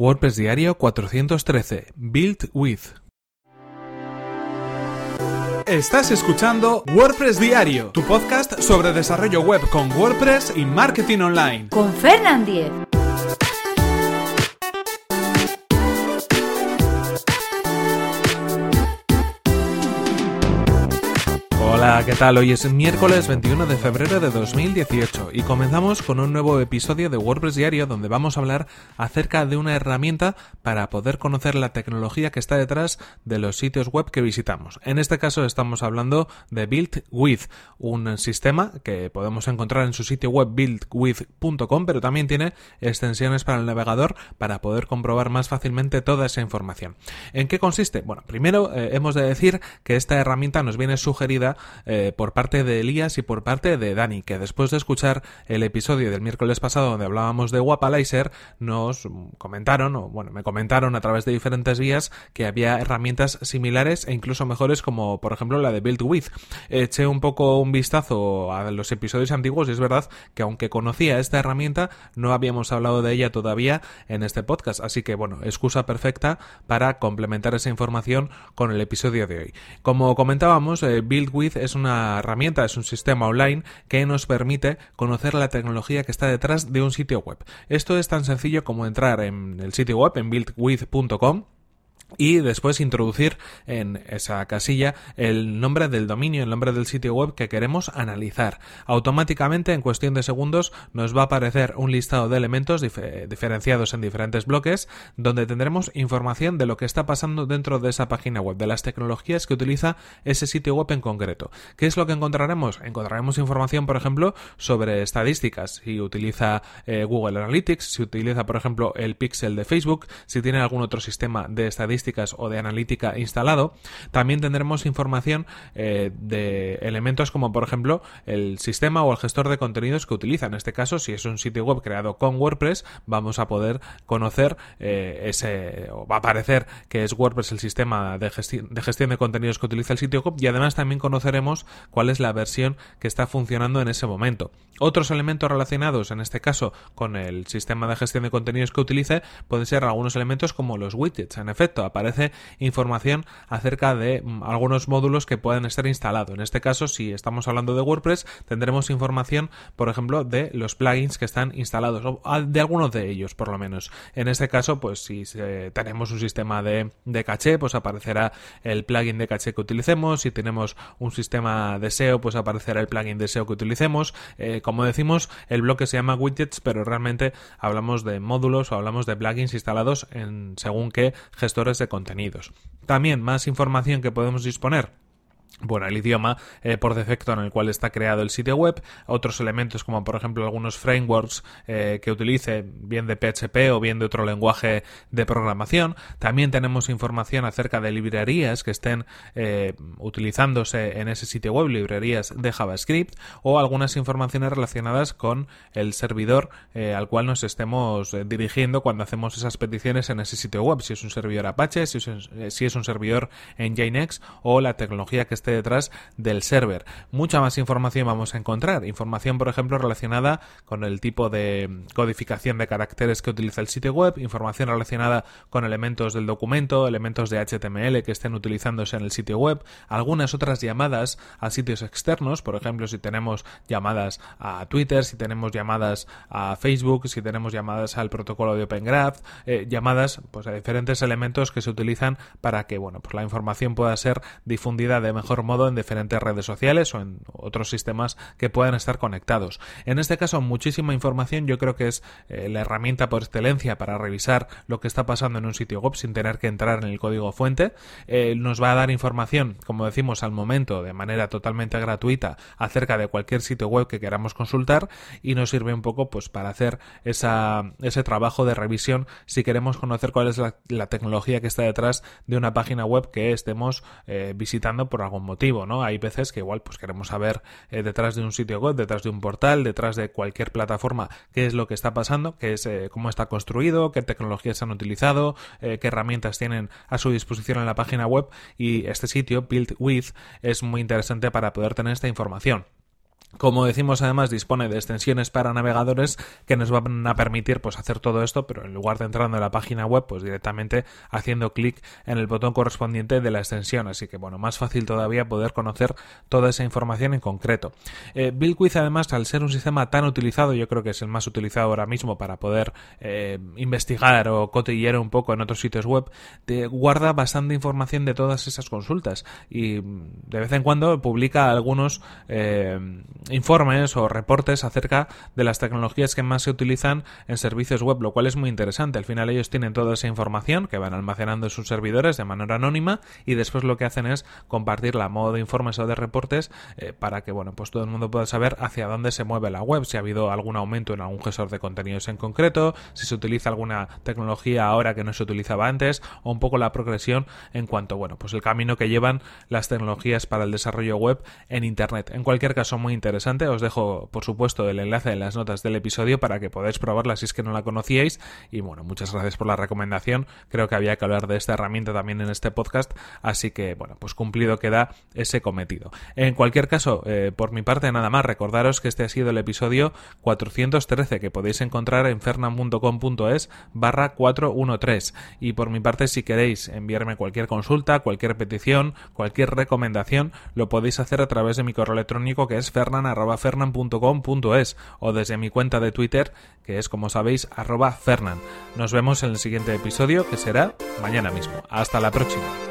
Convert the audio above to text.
WordPress Diario 413 Build with. Estás escuchando WordPress Diario, tu podcast sobre desarrollo web con WordPress y marketing online. Con Fernand Diez. Hola, ¿qué tal? Hoy es miércoles 21 de febrero de 2018 y comenzamos con un nuevo episodio de WordPress Diario donde vamos a hablar acerca de una herramienta para poder conocer la tecnología que está detrás de los sitios web que visitamos. En este caso estamos hablando de Build With, un sistema que podemos encontrar en su sitio web buildwith.com, pero también tiene extensiones para el navegador para poder comprobar más fácilmente toda esa información. ¿En qué consiste? Bueno, primero eh, hemos de decir que esta herramienta nos viene sugerida eh, por parte de Elías y por parte de Dani, que después de escuchar el episodio del miércoles pasado donde hablábamos de Wapalizer, nos comentaron, o bueno, me comentaron a través de diferentes vías que había herramientas similares e incluso mejores como por ejemplo la de Build With. Eché un poco un vistazo a los episodios antiguos y es verdad que aunque conocía esta herramienta, no habíamos hablado de ella todavía en este podcast, así que bueno, excusa perfecta para complementar esa información con el episodio de hoy. Como comentábamos, eh, Build With es una herramienta, es un sistema online que nos permite conocer la tecnología que está detrás de un sitio web. Esto es tan sencillo como entrar en el sitio web en buildwith.com y después introducir en esa casilla el nombre del dominio, el nombre del sitio web que queremos analizar. Automáticamente, en cuestión de segundos, nos va a aparecer un listado de elementos diferenciados en diferentes bloques, donde tendremos información de lo que está pasando dentro de esa página web, de las tecnologías que utiliza ese sitio web en concreto. ¿Qué es lo que encontraremos? Encontraremos información, por ejemplo, sobre estadísticas, si utiliza eh, Google Analytics, si utiliza, por ejemplo, el Pixel de Facebook, si tiene algún otro sistema de estadísticas o de analítica instalado, también tendremos información eh, de elementos como por ejemplo el sistema o el gestor de contenidos que utiliza. En este caso, si es un sitio web creado con WordPress, vamos a poder conocer eh, ese, o va a aparecer que es WordPress el sistema de, de gestión de contenidos que utiliza el sitio web y además también conoceremos cuál es la versión que está funcionando en ese momento. Otros elementos relacionados, en este caso, con el sistema de gestión de contenidos que utilice, pueden ser algunos elementos como los widgets. En efecto, aparece información acerca de mm, algunos módulos que pueden estar instalados. En este caso, si estamos hablando de WordPress, tendremos información, por ejemplo, de los plugins que están instalados, o de algunos de ellos, por lo menos. En este caso, pues si tenemos un sistema de, de caché, pues aparecerá el plugin de caché que utilicemos. Si tenemos un sistema de SEO, pues aparecerá el plugin de SEO que utilicemos. Eh, como decimos, el bloque se llama widgets, pero realmente hablamos de módulos o hablamos de plugins instalados en según qué gestores de contenidos. También más información que podemos disponer bueno, el idioma eh, por defecto en el cual está creado el sitio web, otros elementos como por ejemplo algunos frameworks eh, que utilice bien de PHP o bien de otro lenguaje de programación. También tenemos información acerca de librerías que estén eh, utilizándose en ese sitio web, librerías de JavaScript o algunas informaciones relacionadas con el servidor al cual nos estemos dirigiendo cuando hacemos esas peticiones en ese sitio web, si es un servidor Apache, si es un, si es un servidor en Nginx o la tecnología que esté detrás del server. Mucha más información vamos a encontrar. Información, por ejemplo, relacionada con el tipo de codificación de caracteres que utiliza el sitio web, información relacionada con elementos del documento, elementos de HTML que estén utilizándose en el sitio web, algunas otras llamadas a sitios externos, por ejemplo, si tenemos llamadas a Twitter, si tenemos llamadas a Facebook, si tenemos llamadas al protocolo de Open Graph, eh, llamadas pues a diferentes elementos que se utilizan para que bueno, pues la información pueda ser difundida de mejor modo en diferentes redes sociales o en otros sistemas que puedan estar conectados. En este caso, muchísima información yo creo que es eh, la herramienta por excelencia para revisar lo que está pasando en un sitio web sin tener que entrar en el código fuente. Eh, nos va a dar información, como decimos, al momento de manera totalmente gratuita acerca de cualquier sitio web que queramos consultar y nos sirve un poco pues para hacer esa, ese trabajo de revisión si queremos conocer cuál es la, tecnología que está detrás de una página web que estemos eh, visitando por algún motivo, ¿no? Hay veces que igual pues queremos saber eh, detrás de un sitio web, detrás de un portal, detrás de cualquier plataforma qué es lo que está pasando, qué es eh, cómo está construido, qué tecnologías han utilizado, eh, qué herramientas tienen a su disposición en la página web y este sitio Build With es muy interesante para poder tener esta información. Como decimos, además dispone de extensiones para navegadores que nos van a permitir pues hacer todo esto, pero en lugar de entrando en la página web, pues directamente haciendo clic en el botón correspondiente de la extensión. Así que bueno, más fácil todavía poder conocer toda esa información en concreto. Eh, BuildQuiz, además, al ser un sistema tan utilizado, yo creo que es el más utilizado ahora mismo para poder eh, investigar o cotillear un poco en otros sitios web, te guarda bastante información de todas esas consultas y de vez en cuando publica algunos eh, informes o reportes acerca de las tecnologías que más se utilizan en servicios web, lo cual es muy interesante. Al final ellos tienen toda esa información que van almacenando en sus servidores de manera anónima y después lo que hacen es compartirla a modo de informes o de reportes eh, para que bueno pues todo el mundo pueda saber hacia dónde se mueve la web, si ha habido algún aumento en algún gestor de contenidos en concreto, si se utiliza alguna tecnología ahora que no se utilizaba antes o un poco la progresión en cuanto bueno pues el camino que llevan las tecnologías para el desarrollo web en internet. En cualquier caso muy interesante Os dejo, por supuesto, el enlace en las notas del episodio para que podáis probarla si es que no la conocíais. Y bueno, muchas gracias por la recomendación. Creo que había que hablar de esta herramienta también en este podcast. Así que, bueno, pues cumplido queda ese cometido. En cualquier caso, eh, por mi parte, nada más. Recordaros que este ha sido el episodio 413 que podéis encontrar en fernand.com.es barra 413. Y por mi parte, si queréis enviarme cualquier consulta, cualquier petición, cualquier recomendación, lo podéis hacer a través de mi correo electrónico que es fernand fernan.com.es o desde mi cuenta de Twitter que es como sabéis arroba fernan. Nos vemos en el siguiente episodio que será mañana mismo. Hasta la próxima.